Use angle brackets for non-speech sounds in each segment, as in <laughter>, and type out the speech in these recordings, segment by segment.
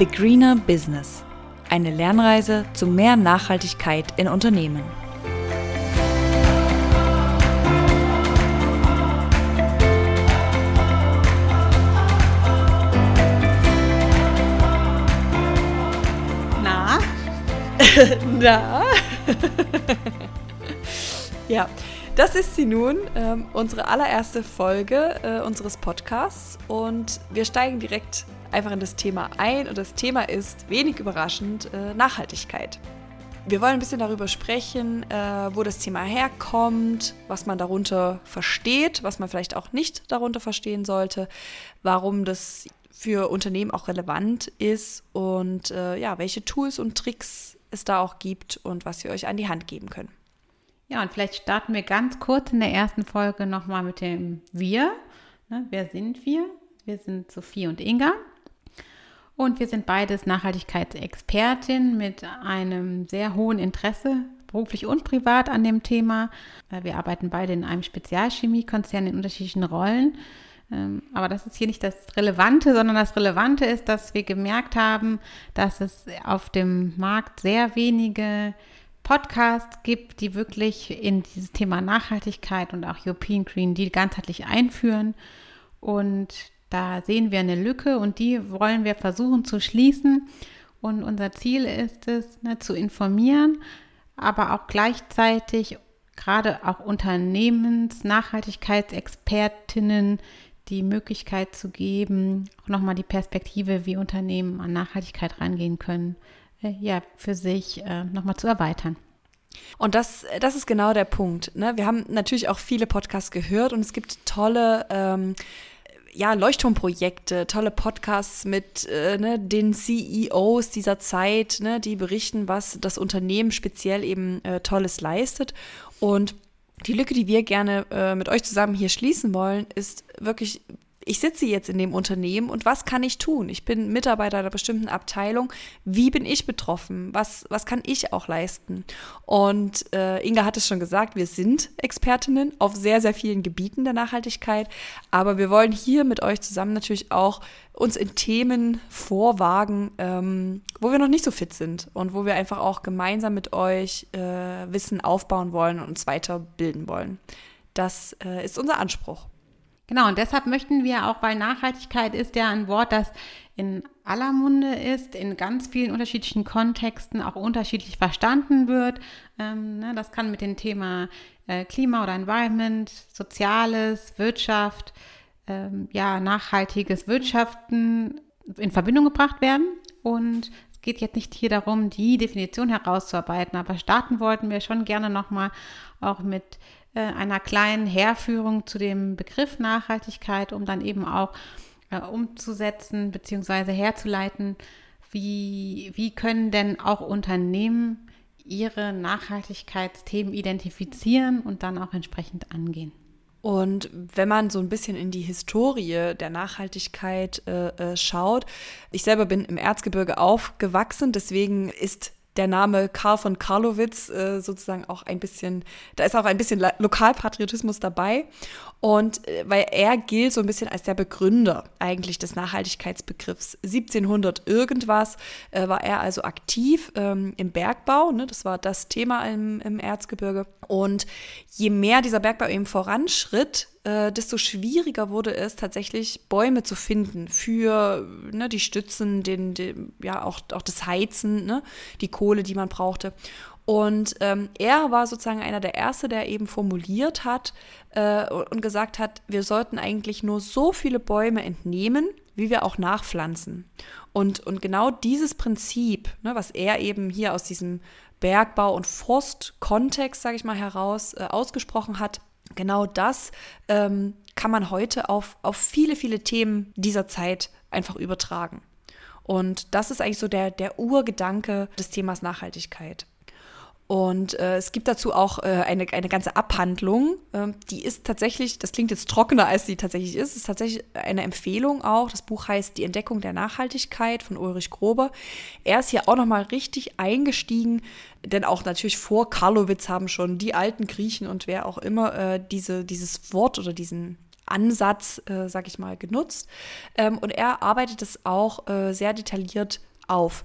The Greener Business. Eine Lernreise zu mehr Nachhaltigkeit in Unternehmen. Na? <laughs> Na? <laughs> ja, das ist sie nun, ähm, unsere allererste Folge äh, unseres Podcasts und wir steigen direkt einfach in das Thema ein und das Thema ist wenig überraschend äh, Nachhaltigkeit. Wir wollen ein bisschen darüber sprechen, äh, wo das Thema herkommt, was man darunter versteht, was man vielleicht auch nicht darunter verstehen sollte, warum das für Unternehmen auch relevant ist und äh, ja, welche Tools und Tricks es da auch gibt und was wir euch an die Hand geben können. Ja, und vielleicht starten wir ganz kurz in der ersten Folge nochmal mit dem Wir. Ne, wer sind wir? Wir sind Sophie und Inga. Und wir sind beides Nachhaltigkeitsexpertin mit einem sehr hohen Interesse, beruflich und privat, an dem Thema. Wir arbeiten beide in einem Spezialchemiekonzern in unterschiedlichen Rollen. Ähm, aber das ist hier nicht das Relevante, sondern das Relevante ist, dass wir gemerkt haben, dass es auf dem Markt sehr wenige Podcasts gibt, die wirklich in dieses Thema Nachhaltigkeit und auch European Green Deal ganzheitlich einführen. Und da sehen wir eine Lücke und die wollen wir versuchen zu schließen. Und unser Ziel ist es, ne, zu informieren, aber auch gleichzeitig gerade auch Unternehmens-, Nachhaltigkeitsexpertinnen die Möglichkeit zu geben, auch nochmal die Perspektive, wie Unternehmen an Nachhaltigkeit rangehen können, äh, ja, für sich äh, nochmal zu erweitern. Und das, das ist genau der Punkt. Ne? Wir haben natürlich auch viele Podcasts gehört und es gibt tolle ähm, ja, Leuchtturmprojekte, tolle Podcasts mit äh, ne, den CEOs dieser Zeit, ne, die berichten, was das Unternehmen speziell eben äh, Tolles leistet. Und die Lücke, die wir gerne äh, mit euch zusammen hier schließen wollen, ist wirklich ich sitze jetzt in dem Unternehmen und was kann ich tun? Ich bin Mitarbeiter einer bestimmten Abteilung. Wie bin ich betroffen? Was, was kann ich auch leisten? Und äh, Inga hat es schon gesagt, wir sind Expertinnen auf sehr, sehr vielen Gebieten der Nachhaltigkeit. Aber wir wollen hier mit euch zusammen natürlich auch uns in Themen vorwagen, ähm, wo wir noch nicht so fit sind und wo wir einfach auch gemeinsam mit euch äh, Wissen aufbauen wollen und uns weiterbilden wollen. Das äh, ist unser Anspruch. Genau, und deshalb möchten wir auch, weil Nachhaltigkeit ist ja ein Wort, das in aller Munde ist, in ganz vielen unterschiedlichen Kontexten auch unterschiedlich verstanden wird. Ähm, ne, das kann mit dem Thema äh, Klima oder Environment, Soziales, Wirtschaft, ähm, ja, nachhaltiges Wirtschaften in Verbindung gebracht werden. Und es geht jetzt nicht hier darum, die Definition herauszuarbeiten, aber starten wollten wir schon gerne nochmal auch mit äh, einer kleinen Herführung zu dem Begriff Nachhaltigkeit, um dann eben auch äh, umzusetzen bzw. herzuleiten, wie, wie können denn auch Unternehmen ihre Nachhaltigkeitsthemen identifizieren und dann auch entsprechend angehen. Und wenn man so ein bisschen in die Historie der Nachhaltigkeit äh, äh schaut, ich selber bin im Erzgebirge aufgewachsen, deswegen ist der Name Karl von Karlowitz äh, sozusagen auch ein bisschen, da ist auch ein bisschen Lokalpatriotismus dabei. Und äh, weil er gilt so ein bisschen als der Begründer eigentlich des Nachhaltigkeitsbegriffs. 1700 irgendwas äh, war er also aktiv ähm, im Bergbau. Ne? Das war das Thema im, im Erzgebirge. Und je mehr dieser Bergbau eben voranschritt, äh, desto schwieriger wurde es tatsächlich Bäume zu finden für ne, die Stützen, den, den, ja auch, auch das Heizen, ne, die Kohle, die man brauchte. Und ähm, er war sozusagen einer der Erste, der eben formuliert hat äh, und gesagt hat, wir sollten eigentlich nur so viele Bäume entnehmen, wie wir auch nachpflanzen. Und, und genau dieses Prinzip, ne, was er eben hier aus diesem Bergbau- und Forstkontext, sage ich mal, heraus äh, ausgesprochen hat, genau das ähm, kann man heute auf, auf viele, viele Themen dieser Zeit einfach übertragen. Und das ist eigentlich so der, der Urgedanke des Themas Nachhaltigkeit. Und äh, es gibt dazu auch äh, eine, eine ganze Abhandlung, äh, die ist tatsächlich, das klingt jetzt trockener, als sie tatsächlich ist, ist tatsächlich eine Empfehlung auch. Das Buch heißt Die Entdeckung der Nachhaltigkeit von Ulrich Grober. Er ist hier auch nochmal richtig eingestiegen, denn auch natürlich vor Karlowitz haben schon die alten Griechen und wer auch immer äh, diese, dieses Wort oder diesen Ansatz, äh, sag ich mal, genutzt. Ähm, und er arbeitet es auch äh, sehr detailliert auf.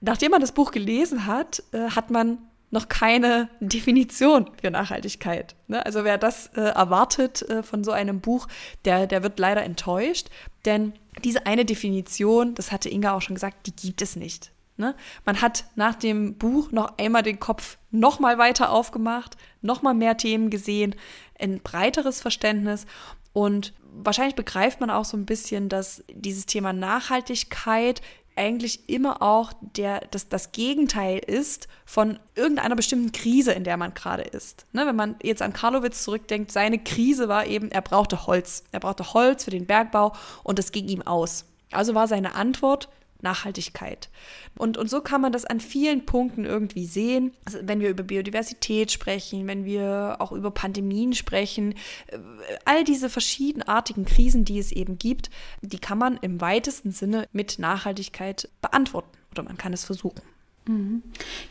Nachdem man das Buch gelesen hat, äh, hat man noch keine Definition für Nachhaltigkeit. Ne? Also wer das äh, erwartet äh, von so einem Buch, der, der wird leider enttäuscht, denn diese eine Definition, das hatte Inga auch schon gesagt, die gibt es nicht. Ne? Man hat nach dem Buch noch einmal den Kopf noch mal weiter aufgemacht, noch mal mehr Themen gesehen, ein breiteres Verständnis und wahrscheinlich begreift man auch so ein bisschen, dass dieses Thema Nachhaltigkeit eigentlich immer auch der, das, das Gegenteil ist von irgendeiner bestimmten Krise, in der man gerade ist. Ne, wenn man jetzt an Karlowitz zurückdenkt, seine Krise war eben, er brauchte Holz. Er brauchte Holz für den Bergbau und das ging ihm aus. Also war seine Antwort, Nachhaltigkeit. Und, und so kann man das an vielen Punkten irgendwie sehen. Also wenn wir über Biodiversität sprechen, wenn wir auch über Pandemien sprechen, äh, all diese verschiedenartigen Krisen, die es eben gibt, die kann man im weitesten Sinne mit Nachhaltigkeit beantworten oder man kann es versuchen. Mhm.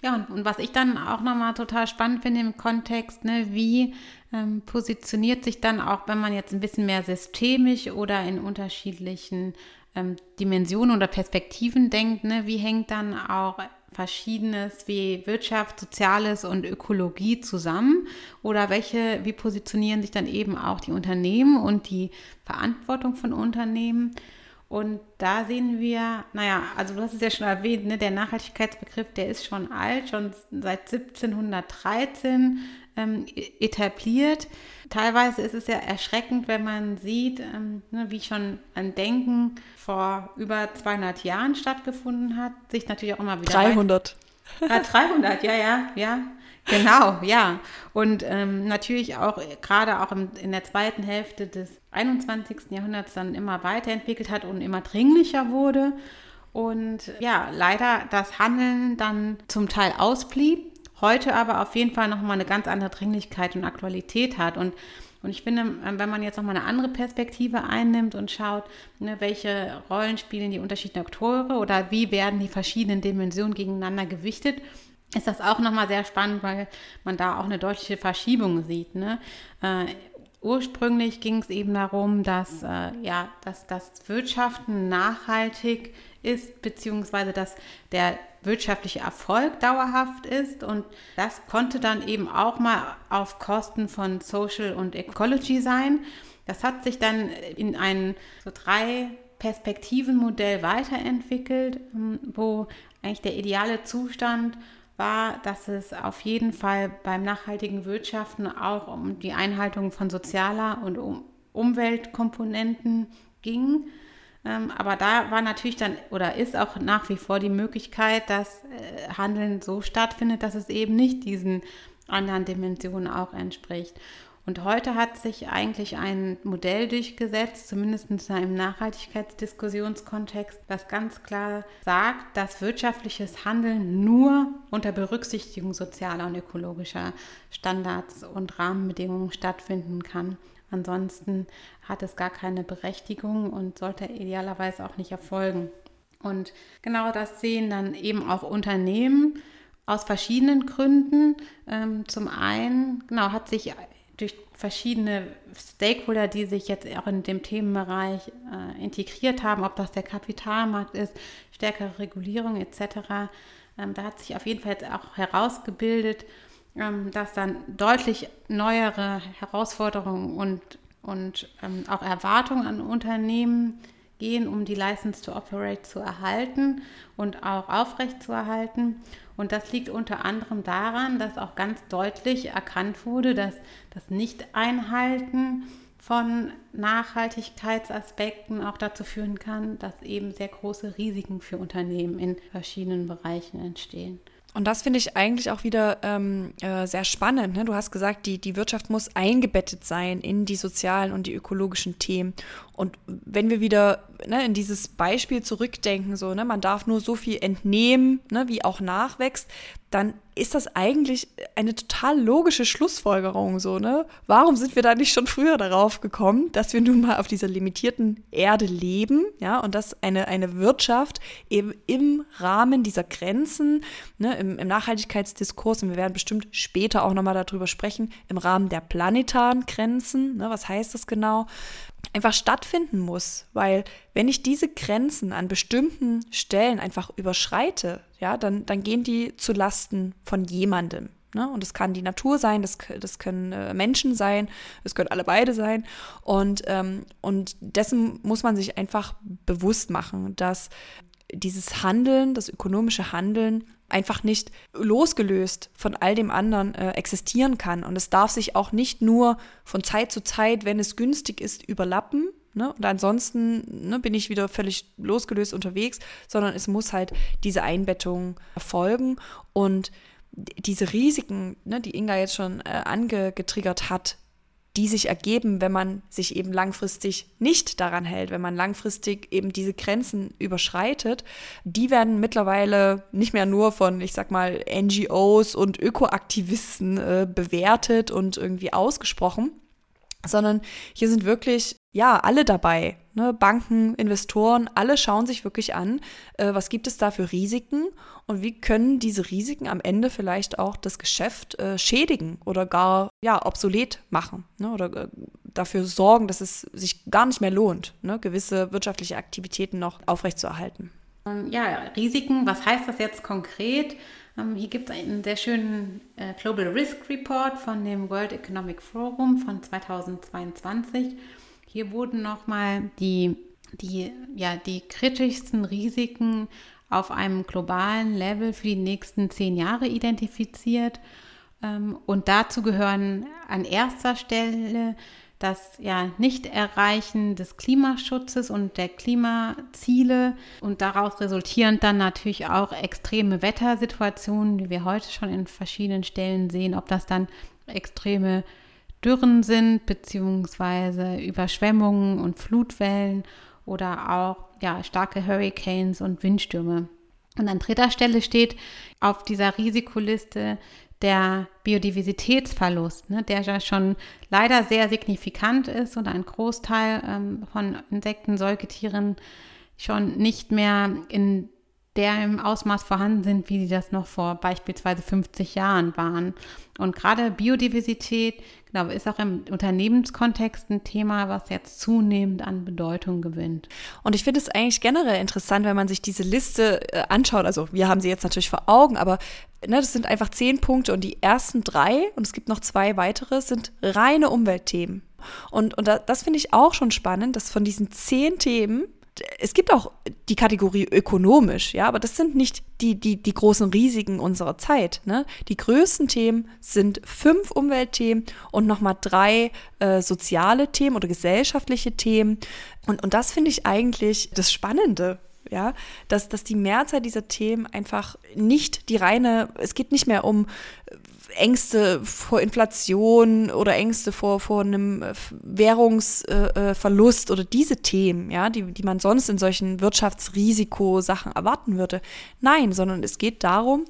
Ja, und, und, was ich dann auch nochmal total spannend finde im Kontext, ne, wie ähm, positioniert sich dann auch, wenn man jetzt ein bisschen mehr systemisch oder in unterschiedlichen ähm, Dimensionen oder Perspektiven denkt, ne, wie hängt dann auch Verschiedenes wie Wirtschaft, Soziales und Ökologie zusammen? Oder welche, wie positionieren sich dann eben auch die Unternehmen und die Verantwortung von Unternehmen? Und da sehen wir, naja, also du hast es ja schon erwähnt, ne, der Nachhaltigkeitsbegriff, der ist schon alt, schon seit 1713 ähm, etabliert. Teilweise ist es ja erschreckend, wenn man sieht, ähm, ne, wie schon ein Denken vor über 200 Jahren stattgefunden hat, sich natürlich auch immer wieder. 300. Ja, 300, ja, ja, ja. Genau, ja. Und ähm, natürlich auch gerade auch im, in der zweiten Hälfte des 21. Jahrhunderts dann immer weiterentwickelt hat und immer dringlicher wurde. Und ja, leider das Handeln dann zum Teil ausblieb, heute aber auf jeden Fall nochmal eine ganz andere Dringlichkeit und Aktualität hat. Und und ich finde, ähm, wenn man jetzt nochmal eine andere Perspektive einnimmt und schaut, ne, welche Rollen spielen die unterschiedlichen Akteure oder wie werden die verschiedenen Dimensionen gegeneinander gewichtet, ist das auch nochmal sehr spannend, weil man da auch eine deutliche Verschiebung sieht. Ne? Äh, ursprünglich ging es eben darum, dass, äh, ja, dass das Wirtschaften nachhaltig ist, beziehungsweise dass der wirtschaftliche Erfolg dauerhaft ist. Und das konnte dann eben auch mal auf Kosten von Social und Ecology sein. Das hat sich dann in ein so drei Perspektivenmodell weiterentwickelt, ähm, wo eigentlich der ideale Zustand war, dass es auf jeden Fall beim nachhaltigen Wirtschaften auch um die Einhaltung von sozialer und um Umweltkomponenten ging. Ähm, aber da war natürlich dann oder ist auch nach wie vor die Möglichkeit, dass äh, Handeln so stattfindet, dass es eben nicht diesen anderen Dimensionen auch entspricht. Und heute hat sich eigentlich ein Modell durchgesetzt, zumindest im Nachhaltigkeitsdiskussionskontext, das ganz klar sagt, dass wirtschaftliches Handeln nur unter Berücksichtigung sozialer und ökologischer Standards und Rahmenbedingungen stattfinden kann. Ansonsten hat es gar keine Berechtigung und sollte idealerweise auch nicht erfolgen. Und genau das sehen dann eben auch Unternehmen aus verschiedenen Gründen. Ähm, zum einen, genau, hat sich durch verschiedene Stakeholder, die sich jetzt auch in dem Themenbereich äh, integriert haben, ob das der Kapitalmarkt ist, stärkere Regulierung etc., ähm, da hat sich auf jeden Fall jetzt auch herausgebildet, ähm, dass dann deutlich neuere Herausforderungen und, und ähm, auch Erwartungen an Unternehmen gehen, um die License to Operate zu erhalten und auch aufrechtzuerhalten. Und das liegt unter anderem daran, dass auch ganz deutlich erkannt wurde, dass das Nicht-Einhalten von Nachhaltigkeitsaspekten auch dazu führen kann, dass eben sehr große Risiken für Unternehmen in verschiedenen Bereichen entstehen. Und das finde ich eigentlich auch wieder ähm, äh, sehr spannend. Ne? Du hast gesagt, die, die Wirtschaft muss eingebettet sein in die sozialen und die ökologischen Themen. Und wenn wir wieder ne, in dieses Beispiel zurückdenken, so, ne, man darf nur so viel entnehmen, ne, wie auch nachwächst, dann ist das eigentlich eine total logische Schlussfolgerung so, ne? Warum sind wir da nicht schon früher darauf gekommen, dass wir nun mal auf dieser limitierten Erde leben, ja, und dass eine, eine Wirtschaft eben im Rahmen dieser Grenzen, ne, im, im Nachhaltigkeitsdiskurs, und wir werden bestimmt später auch nochmal darüber sprechen, im Rahmen der planetaren Grenzen, ne, was heißt das genau, einfach stattfinden muss, weil wenn ich diese Grenzen an bestimmten Stellen einfach überschreite, ja, dann, dann gehen die zu Lasten von jemandem. Ne? Und das kann die Natur sein, das, das können äh, Menschen sein, das können alle beide sein. Und, ähm, und dessen muss man sich einfach bewusst machen, dass dieses Handeln, das ökonomische Handeln, einfach nicht losgelöst von all dem anderen äh, existieren kann. Und es darf sich auch nicht nur von Zeit zu Zeit, wenn es günstig ist, überlappen. Ne? Und ansonsten ne, bin ich wieder völlig losgelöst unterwegs, sondern es muss halt diese Einbettung erfolgen. Und diese Risiken, ne, die Inga jetzt schon äh, angetriggert hat, die sich ergeben, wenn man sich eben langfristig nicht daran hält, wenn man langfristig eben diese Grenzen überschreitet, die werden mittlerweile nicht mehr nur von, ich sag mal, NGOs und Ökoaktivisten äh, bewertet und irgendwie ausgesprochen, sondern hier sind wirklich, ja, alle dabei. Ne? Banken, Investoren, alle schauen sich wirklich an, äh, was gibt es da für Risiken und wie können diese Risiken am Ende vielleicht auch das Geschäft äh, schädigen oder gar, ja, obsolet machen ne? oder äh, dafür sorgen, dass es sich gar nicht mehr lohnt, ne? gewisse wirtschaftliche Aktivitäten noch aufrechtzuerhalten. Ähm, ja, Risiken, was heißt das jetzt konkret? Ähm, hier gibt es einen sehr schönen äh, Global Risk Report von dem World Economic Forum von 2022. Hier wurden nochmal die, die, ja, die kritischsten Risiken auf einem globalen Level für die nächsten zehn Jahre identifiziert. Ähm, und dazu gehören an erster Stelle das ja Nicht-Erreichen des Klimaschutzes und der Klimaziele und daraus resultierend dann natürlich auch extreme Wettersituationen, die wir heute schon in verschiedenen Stellen sehen, ob das dann extreme Dürren sind, beziehungsweise Überschwemmungen und Flutwellen oder auch ja, starke Hurricanes und Windstürme. Und an dritter Stelle steht auf dieser Risikoliste der Biodiversitätsverlust, ne, der ja schon leider sehr signifikant ist und ein Großteil ähm, von Insekten, Säugetieren schon nicht mehr in der im Ausmaß vorhanden sind, wie sie das noch vor beispielsweise 50 Jahren waren. Und gerade Biodiversität, genau, ist auch im Unternehmenskontext ein Thema, was jetzt zunehmend an Bedeutung gewinnt. Und ich finde es eigentlich generell interessant, wenn man sich diese Liste äh, anschaut. Also wir haben sie jetzt natürlich vor Augen, aber ne, das sind einfach zehn Punkte und die ersten drei, und es gibt noch zwei weitere, sind reine Umweltthemen. Und, und das finde ich auch schon spannend, dass von diesen zehn Themen es gibt auch die Kategorie ökonomisch, ja, aber das sind nicht die, die, die großen Risiken unserer Zeit. Ne? Die größten Themen sind fünf Umweltthemen und nochmal drei äh, soziale Themen oder gesellschaftliche Themen. Und, und das finde ich eigentlich das Spannende, ja, dass, dass die Mehrzahl dieser Themen einfach nicht die reine, es geht nicht mehr um Ängste vor Inflation oder Ängste vor, vor einem äh, Währungsverlust äh, oder diese Themen, ja, die, die man sonst in solchen Wirtschaftsrisikosachen erwarten würde. Nein, sondern es geht darum,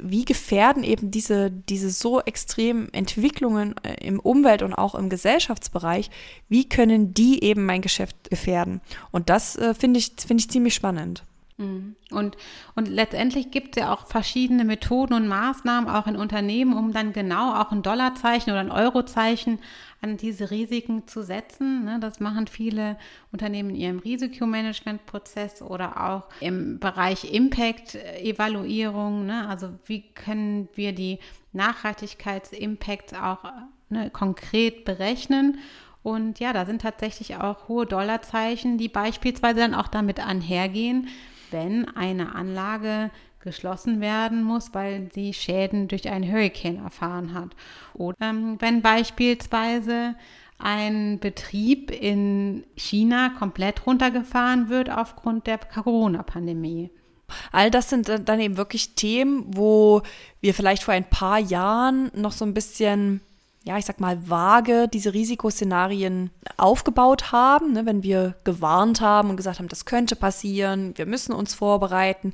wie gefährden eben diese, diese so extremen Entwicklungen äh, im Umwelt- und auch im Gesellschaftsbereich, wie können die eben mein Geschäft gefährden? Und das äh, finde ich, finde ich ziemlich spannend. Mhm. Und, und letztendlich gibt es ja auch verschiedene Methoden und Maßnahmen auch in Unternehmen, um dann genau auch ein Dollarzeichen oder ein Eurozeichen an diese Risiken zu setzen. Ne? Das machen viele Unternehmen in ihrem Risikomanagementprozess oder auch im Bereich Impact-Evaluierung. Ne? Also wie können wir die Nachhaltigkeitsimpacts auch ne, konkret berechnen? Und ja, da sind tatsächlich auch hohe Dollarzeichen, die beispielsweise dann auch damit einhergehen, wenn eine Anlage geschlossen werden muss, weil sie Schäden durch einen Hurricane erfahren hat. Oder ähm, wenn beispielsweise ein Betrieb in China komplett runtergefahren wird aufgrund der Corona-Pandemie. All das sind dann eben wirklich Themen, wo wir vielleicht vor ein paar Jahren noch so ein bisschen ja, ich sag mal, vage diese Risikoszenarien aufgebaut haben, ne, wenn wir gewarnt haben und gesagt haben, das könnte passieren, wir müssen uns vorbereiten.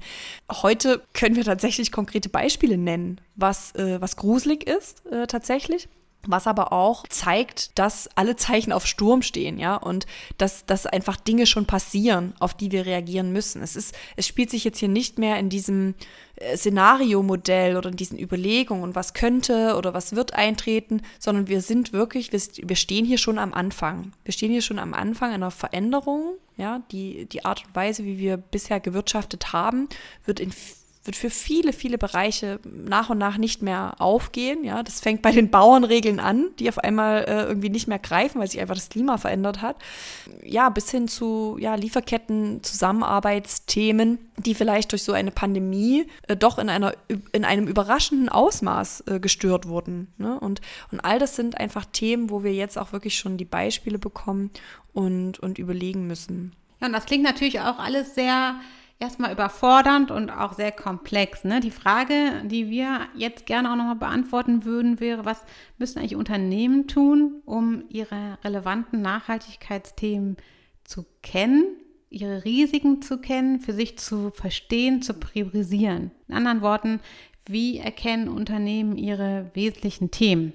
Heute können wir tatsächlich konkrete Beispiele nennen, was, äh, was gruselig ist äh, tatsächlich. Was aber auch zeigt, dass alle Zeichen auf Sturm stehen, ja, und dass, dass einfach Dinge schon passieren, auf die wir reagieren müssen. Es ist, es spielt sich jetzt hier nicht mehr in diesem äh, Szenario-Modell oder in diesen Überlegungen, was könnte oder was wird eintreten, sondern wir sind wirklich, wir, wir stehen hier schon am Anfang. Wir stehen hier schon am Anfang einer Veränderung, ja, die, die Art und Weise, wie wir bisher gewirtschaftet haben, wird in wird für viele, viele Bereiche nach und nach nicht mehr aufgehen. Ja, das fängt bei den Bauernregeln an, die auf einmal äh, irgendwie nicht mehr greifen, weil sich einfach das Klima verändert hat. Ja, bis hin zu ja, Lieferketten, Zusammenarbeitsthemen, die vielleicht durch so eine Pandemie äh, doch in, einer, in einem überraschenden Ausmaß äh, gestört wurden. Ne? Und, und all das sind einfach Themen, wo wir jetzt auch wirklich schon die Beispiele bekommen und, und überlegen müssen. Ja, und das klingt natürlich auch alles sehr erstmal überfordernd und auch sehr komplex. Ne? Die Frage, die wir jetzt gerne auch nochmal beantworten würden, wäre, was müssen eigentlich Unternehmen tun, um ihre relevanten Nachhaltigkeitsthemen zu kennen, ihre Risiken zu kennen, für sich zu verstehen, zu priorisieren. In anderen Worten, wie erkennen Unternehmen ihre wesentlichen Themen?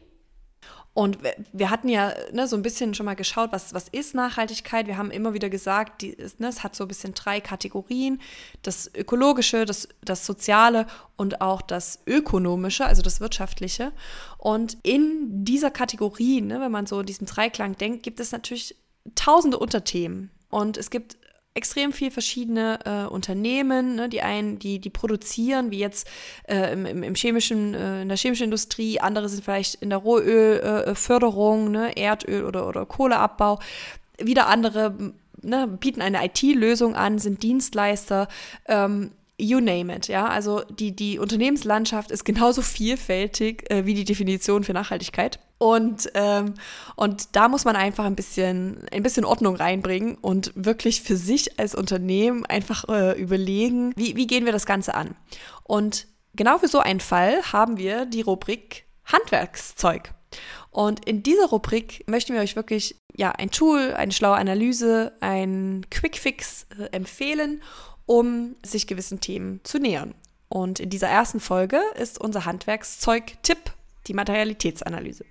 Und wir hatten ja ne, so ein bisschen schon mal geschaut, was, was ist Nachhaltigkeit. Wir haben immer wieder gesagt, die, ne, es hat so ein bisschen drei Kategorien. Das Ökologische, das, das Soziale und auch das Ökonomische, also das Wirtschaftliche. Und in dieser Kategorie, ne, wenn man so in diesem Dreiklang denkt, gibt es natürlich tausende Unterthemen. Und es gibt extrem viel verschiedene äh, Unternehmen, ne, die einen, die, die produzieren, wie jetzt äh, im, im, chemischen, äh, in der chemischen Industrie, andere sind vielleicht in der Rohölförderung, äh, ne, Erdöl oder, oder Kohleabbau. Wieder andere ne, bieten eine IT-Lösung an, sind Dienstleister. Ähm, you name it, ja. Also die, die Unternehmenslandschaft ist genauso vielfältig äh, wie die Definition für Nachhaltigkeit. Und, ähm, und da muss man einfach ein bisschen, ein bisschen Ordnung reinbringen und wirklich für sich als Unternehmen einfach äh, überlegen, wie, wie gehen wir das Ganze an. Und genau für so einen Fall haben wir die Rubrik Handwerkszeug. Und in dieser Rubrik möchten wir euch wirklich ja, ein Tool, eine schlaue Analyse, ein Quickfix äh, empfehlen, um sich gewissen Themen zu nähern. Und in dieser ersten Folge ist unser Handwerkszeug-Tipp die Materialitätsanalyse.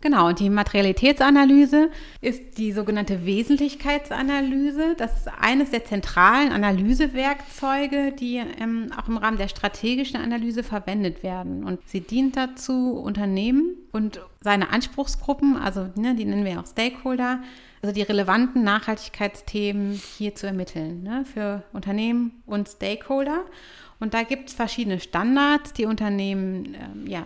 Genau, und die Materialitätsanalyse ist die sogenannte Wesentlichkeitsanalyse. Das ist eines der zentralen Analysewerkzeuge, die ähm, auch im Rahmen der strategischen Analyse verwendet werden. Und sie dient dazu, Unternehmen und seine Anspruchsgruppen, also ne, die nennen wir auch Stakeholder, also die relevanten Nachhaltigkeitsthemen hier zu ermitteln ne, für Unternehmen und Stakeholder. Und da gibt es verschiedene Standards, die Unternehmen ähm, ja,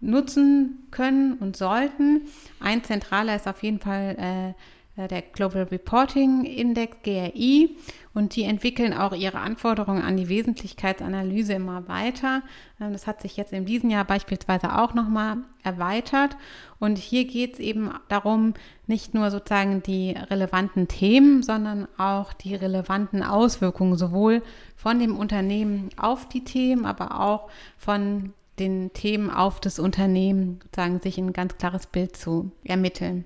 nutzen können und sollten. Ein zentraler ist auf jeden Fall äh, äh der Global Reporting Index, GRI, und die entwickeln auch ihre Anforderungen an die Wesentlichkeitsanalyse immer weiter. Ähm, das hat sich jetzt in diesem Jahr beispielsweise auch nochmal erweitert. Und hier geht es eben darum, nicht nur sozusagen die relevanten Themen, sondern auch die relevanten Auswirkungen sowohl von dem Unternehmen auf die Themen, aber auch von den Themen auf das Unternehmen sozusagen sich ein ganz klares Bild zu ermitteln.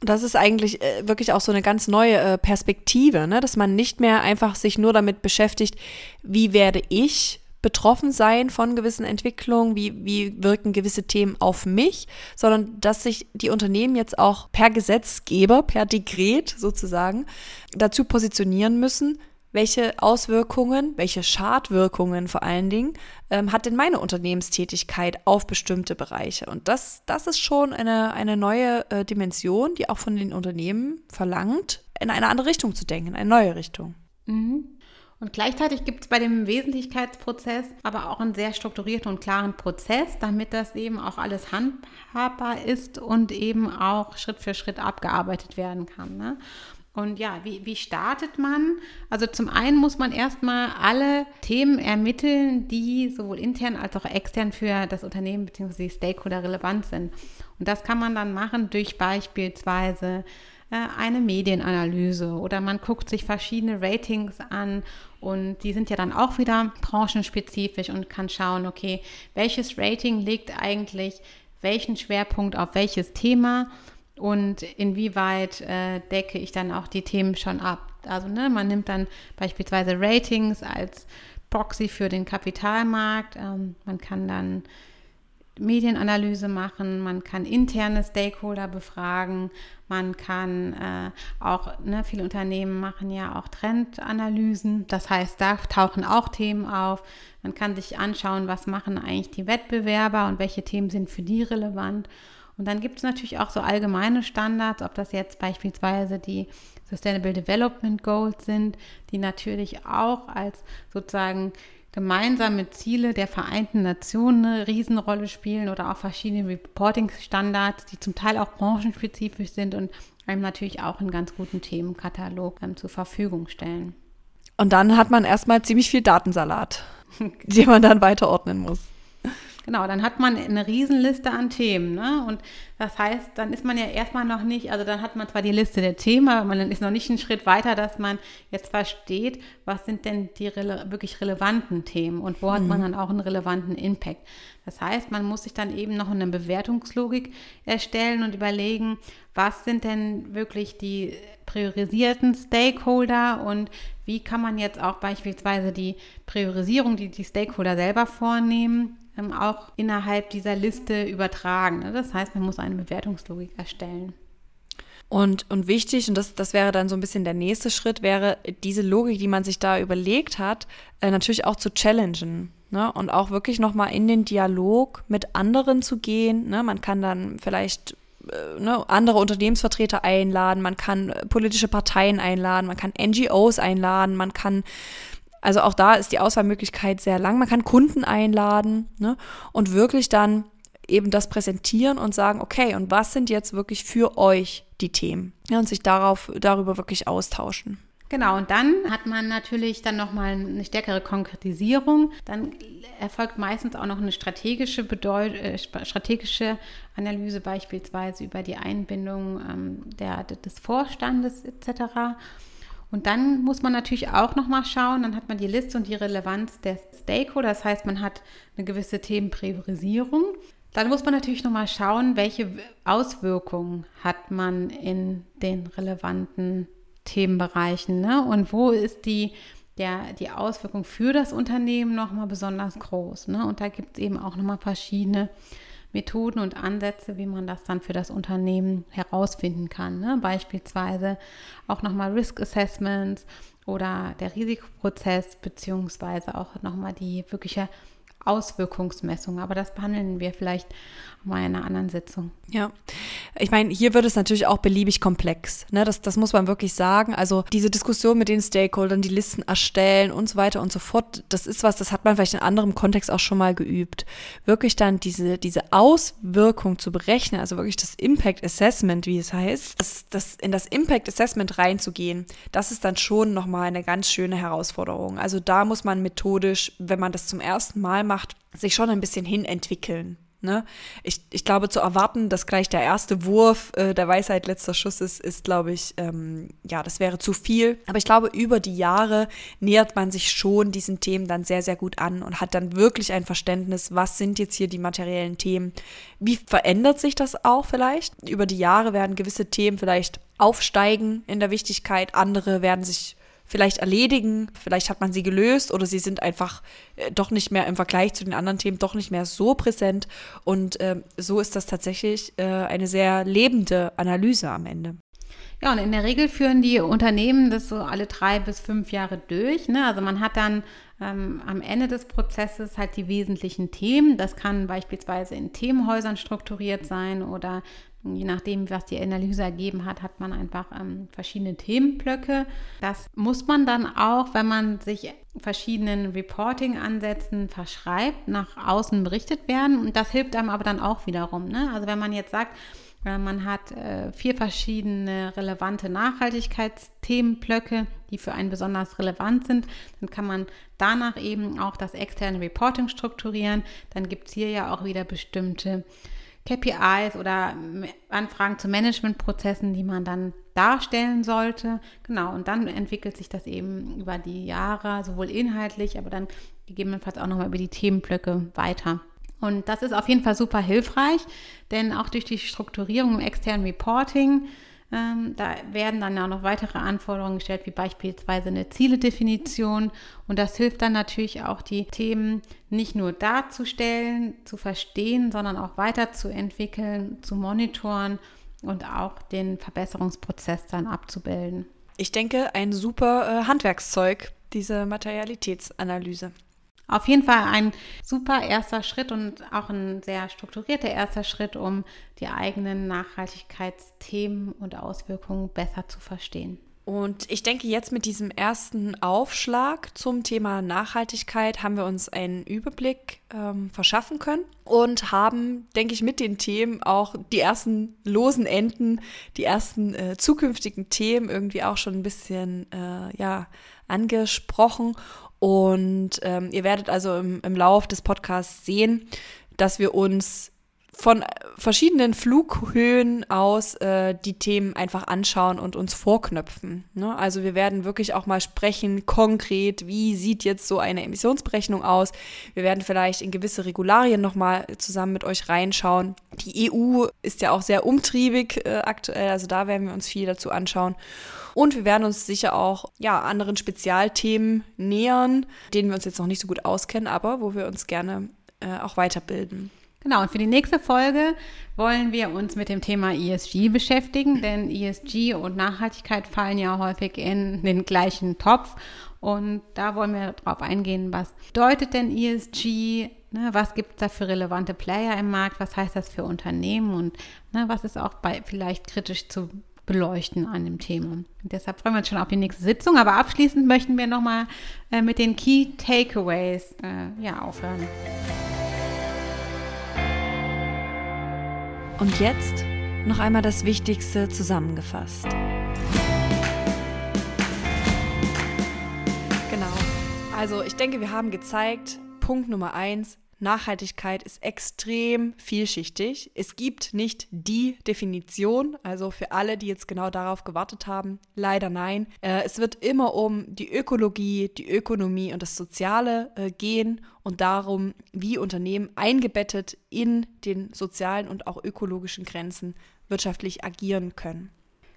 Das ist eigentlich äh, wirklich auch so eine ganz neue äh, Perspektive, ne? dass man nicht mehr einfach sich nur damit beschäftigt, wie werde ich betroffen sein von gewissen Entwicklungen, wie, wie wirken gewisse Themen auf mich, sondern dass sich die Unternehmen jetzt auch per Gesetzgeber, per Dekret sozusagen dazu positionieren müssen, welche Auswirkungen, welche Schadwirkungen vor allen Dingen ähm, hat denn meine Unternehmenstätigkeit auf bestimmte Bereiche? Und das, das ist schon eine, eine neue äh, Dimension, die auch von den Unternehmen verlangt, in eine andere Richtung zu denken, in eine neue Richtung. Mhm. Und gleichzeitig gibt es bei dem Wesentlichkeitsprozess aber auch einen sehr strukturierten und klaren Prozess, damit das eben auch alles handhabbar ist und eben auch Schritt für Schritt abgearbeitet werden kann. Ne? Und ja, wie, wie startet man? Also zum einen muss man erstmal alle Themen ermitteln, die sowohl intern als auch extern für das Unternehmen bzw. die Stakeholder relevant sind. Und das kann man dann machen durch beispielsweise äh, eine Medienanalyse oder man guckt sich verschiedene Ratings an und die sind ja dann auch wieder branchenspezifisch und kann schauen, okay, welches Rating legt eigentlich welchen Schwerpunkt auf welches Thema und inwieweit äh, decke ich dann auch die Themen schon ab. Also ne, man nimmt dann beispielsweise Ratings als Proxy für den Kapitalmarkt. Ähm, man kann dann Medienanalyse machen, man kann interne Stakeholder befragen, man kann äh, auch, ne, viele Unternehmen machen ja auch Trendanalysen, das heißt, da tauchen auch Themen auf. Man kann sich anschauen, was machen eigentlich die Wettbewerber und welche Themen sind für die relevant. Und dann gibt es natürlich auch so allgemeine Standards, ob das jetzt beispielsweise die Sustainable Development Goals sind, die natürlich auch als sozusagen gemeinsame Ziele der Vereinten Nationen eine Riesenrolle spielen oder auch verschiedene Reporting-Standards, die zum Teil auch branchenspezifisch sind und einem natürlich auch einen ganz guten Themenkatalog ähm, zur Verfügung stellen. Und dann hat man erstmal ziemlich viel Datensalat, <laughs> den man dann weiterordnen muss. Genau, dann hat man eine Riesenliste an Themen. Ne? Und das heißt, dann ist man ja erstmal noch nicht, also dann hat man zwar die Liste der Themen, aber man ist noch nicht einen Schritt weiter, dass man jetzt versteht, was sind denn die rele wirklich relevanten Themen und wo hat man mhm. dann auch einen relevanten Impact. Das heißt, man muss sich dann eben noch eine Bewertungslogik erstellen und überlegen, was sind denn wirklich die priorisierten Stakeholder und wie kann man jetzt auch beispielsweise die Priorisierung, die die Stakeholder selber vornehmen, ähm, auch innerhalb dieser Liste übertragen. Ne? Das heißt, man muss eine Bewertungslogik erstellen. Und, und wichtig, und das, das wäre dann so ein bisschen der nächste Schritt, wäre diese Logik, die man sich da überlegt hat, äh, natürlich auch zu challengen. Ne? Und auch wirklich nochmal in den Dialog mit anderen zu gehen. Ne? Man kann dann vielleicht äh, ne, andere Unternehmensvertreter einladen, man kann äh, politische Parteien einladen, man kann NGOs einladen, man kann also auch da ist die Auswahlmöglichkeit sehr lang. Man kann Kunden einladen ne, und wirklich dann eben das präsentieren und sagen, okay, und was sind jetzt wirklich für euch die Themen? Ja, und sich darauf, darüber wirklich austauschen. Genau, und dann hat man natürlich dann nochmal eine stärkere Konkretisierung. Dann erfolgt meistens auch noch eine strategische, Bedeut äh, strategische Analyse, beispielsweise über die Einbindung ähm, der, des Vorstandes etc. Und dann muss man natürlich auch nochmal schauen, dann hat man die Liste und die Relevanz der Stakeholder, das heißt, man hat eine gewisse Themenpriorisierung. Dann muss man natürlich nochmal schauen, welche Auswirkungen hat man in den relevanten Themenbereichen ne? und wo ist die, der, die Auswirkung für das Unternehmen nochmal besonders groß. Ne? Und da gibt es eben auch nochmal verschiedene Methoden und Ansätze, wie man das dann für das Unternehmen herausfinden kann. Ne? Beispielsweise auch nochmal Risk Assessments oder der Risikoprozess, beziehungsweise auch nochmal die wirkliche Auswirkungsmessung. Aber das behandeln wir vielleicht mal in einer anderen Sitzung. Ja, ich meine, hier wird es natürlich auch beliebig komplex. Ne? Das, das muss man wirklich sagen. Also diese Diskussion mit den Stakeholdern, die Listen erstellen und so weiter und so fort, das ist was, das hat man vielleicht in anderem Kontext auch schon mal geübt. Wirklich dann diese, diese Auswirkung zu berechnen, also wirklich das Impact Assessment, wie es heißt, das, das in das Impact Assessment reinzugehen, das ist dann schon nochmal eine ganz schöne Herausforderung. Also da muss man methodisch, wenn man das zum ersten Mal macht, sich schon ein bisschen hinentwickeln. Ne? Ich, ich glaube, zu erwarten, dass gleich der erste Wurf äh, der Weisheit letzter Schuss ist, ist, glaube ich, ähm, ja, das wäre zu viel. Aber ich glaube, über die Jahre nähert man sich schon diesen Themen dann sehr, sehr gut an und hat dann wirklich ein Verständnis, was sind jetzt hier die materiellen Themen. Wie verändert sich das auch vielleicht? Über die Jahre werden gewisse Themen vielleicht aufsteigen in der Wichtigkeit, andere werden sich vielleicht erledigen, vielleicht hat man sie gelöst oder sie sind einfach äh, doch nicht mehr im Vergleich zu den anderen Themen doch nicht mehr so präsent. Und äh, so ist das tatsächlich äh, eine sehr lebende Analyse am Ende. Ja, und in der Regel führen die Unternehmen das so alle drei bis fünf Jahre durch. Ne? Also man hat dann ähm, am Ende des Prozesses halt die wesentlichen Themen. Das kann beispielsweise in Themenhäusern strukturiert sein oder Je nachdem, was die Analyse ergeben hat, hat man einfach ähm, verschiedene Themenblöcke. Das muss man dann auch, wenn man sich verschiedenen Reporting-Ansätzen verschreibt, nach außen berichtet werden. Und das hilft einem aber dann auch wiederum. Ne? Also wenn man jetzt sagt, äh, man hat äh, vier verschiedene relevante Nachhaltigkeitsthemenblöcke, die für einen besonders relevant sind. Dann kann man danach eben auch das externe Reporting strukturieren. Dann gibt es hier ja auch wieder bestimmte KPIs oder Anfragen zu Managementprozessen, die man dann darstellen sollte. Genau, und dann entwickelt sich das eben über die Jahre, sowohl inhaltlich, aber dann gegebenenfalls auch nochmal über die Themenblöcke weiter. Und das ist auf jeden Fall super hilfreich, denn auch durch die Strukturierung im externen Reporting Ähm, da werden dann auch noch weitere Anforderungen gestellt, wie beispielsweise eine Zieledefinition. Und das hilft dann natürlich auch, die Themen nicht nur darzustellen, zu verstehen, sondern auch weiterzuentwickeln, zu monitoren und auch den Verbesserungsprozess dann abzubilden. Ich denke, ein super äh, Handwerkszeug, diese Materialitätsanalyse. Auf jeden Fall ein super erster Schritt und auch ein sehr strukturierter erster Schritt, um die eigenen Nachhaltigkeitsthemen und Auswirkungen besser zu verstehen. Und ich denke, jetzt mit diesem ersten Aufschlag zum Thema Nachhaltigkeit haben wir uns einen Überblick ähm, verschaffen können und haben, denke ich, mit den Themen auch die ersten losen Enden, die ersten äh, zukünftigen Themen irgendwie auch schon ein bisschen äh, ja, angesprochen. Und ähm, ihr werdet also im, im Lauf des Podcasts sehen, dass wir uns von verschiedenen Flughöhen aus äh, die Themen einfach anschauen und uns vorknöpfen. Ne? Also wir werden wirklich auch mal sprechen, konkret, wie sieht jetzt so eine Emissionsberechnung aus. Wir werden vielleicht in gewisse Regularien nochmal zusammen mit euch reinschauen. Die EU ist ja auch sehr umtriebig äh, aktuell, also da werden wir uns viel dazu anschauen. Und wir werden uns sicher auch ja, anderen Spezialthemen nähern, denen wir uns jetzt noch nicht so gut auskennen, aber wo wir uns gerne äh, auch weiterbilden. Genau, und für die nächste Folge wollen wir uns mit dem Thema ESG beschäftigen, denn ESG und Nachhaltigkeit fallen ja häufig in den gleichen Topf. Und da wollen wir darauf eingehen, was bedeutet denn ESG? Ne, was gibt es da für relevante Player im Markt? Was heißt das für Unternehmen? Und ne, was ist auch bei vielleicht kritisch zu beleuchten an dem Thema. Und deshalb freuen wir uns schon auf die nächste Sitzung. Aber abschließend möchten wir nochmal äh, mit den Key Takeaways äh, ja, aufhören. Und jetzt noch einmal das Wichtigste zusammengefasst. Genau. Also ich denke, wir haben gezeigt, Punkt Nummer eins, Nachhaltigkeit ist extrem vielschichtig. Es gibt nicht die Definition, also für alle, die jetzt genau darauf gewartet haben, leider nein. Äh, es wird immer um die Ökologie, die Ökonomie und das Soziale äh, gehen und darum, wie Unternehmen eingebettet in den sozialen und auch ökologischen Grenzen wirtschaftlich agieren können.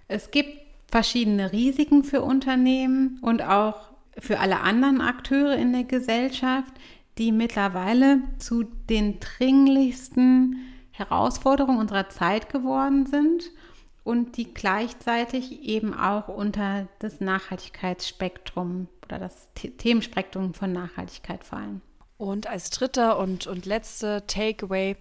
Es gibt verschiedene Risiken für Unternehmen und auch für alle anderen Akteure in der Gesellschaft, die mittlerweile zu den dringlichsten Herausforderungen unserer Zeit geworden sind und die gleichzeitig eben auch unter das Nachhaltigkeitsspektrum oder das Themenspektrum von Nachhaltigkeit fallen. Und als dritter und, und letzter Takeaway,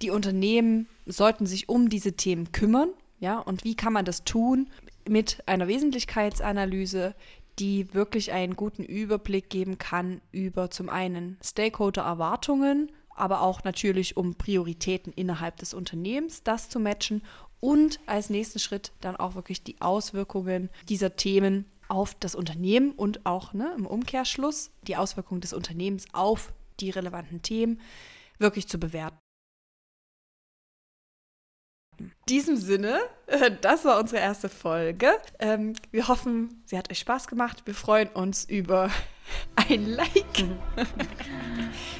die Unternehmen sollten sich um diese Themen kümmern. Ja, und wie kann man das tun? Mit einer Wesentlichkeitsanalyse, die wirklich einen guten Überblick geben kann über zum einen Stakeholder-Erwartungen, aber auch natürlich um Prioritäten innerhalb des Unternehmens, das zu matchen und als nächsten Schritt dann auch wirklich die Auswirkungen dieser Themen auf das Unternehmen und auch ne, im Umkehrschluss die Auswirkungen des Unternehmens auf die relevanten Themen wirklich zu bewerten. In diesem Sinne, das war unsere erste Folge. Ähm, wir hoffen, sie hat euch Spaß gemacht. Wir freuen uns über ein Like. <laughs>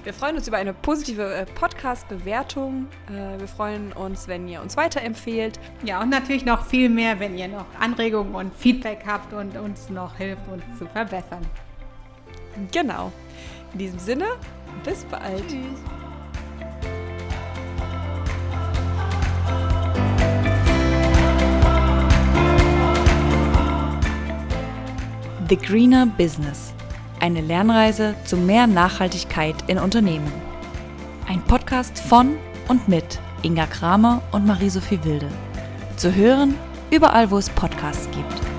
Wir freuen uns über eine positive äh, Podcast-Bewertung. Äh, wir freuen uns, wenn ihr uns weiterempfehlt. Ja, und natürlich noch viel mehr, wenn ihr noch Anregungen und Feedback habt und uns noch hilft, uns zu verbessern. Genau. In diesem Sinne, bis bald. Tschüss. The Greener Business. Eine Lernreise zu mehr Nachhaltigkeit in Unternehmen. Ein Podcast von und mit Inga Kramer und Marie-Sophie Wilde. Zu hören überall, wo es Podcasts gibt.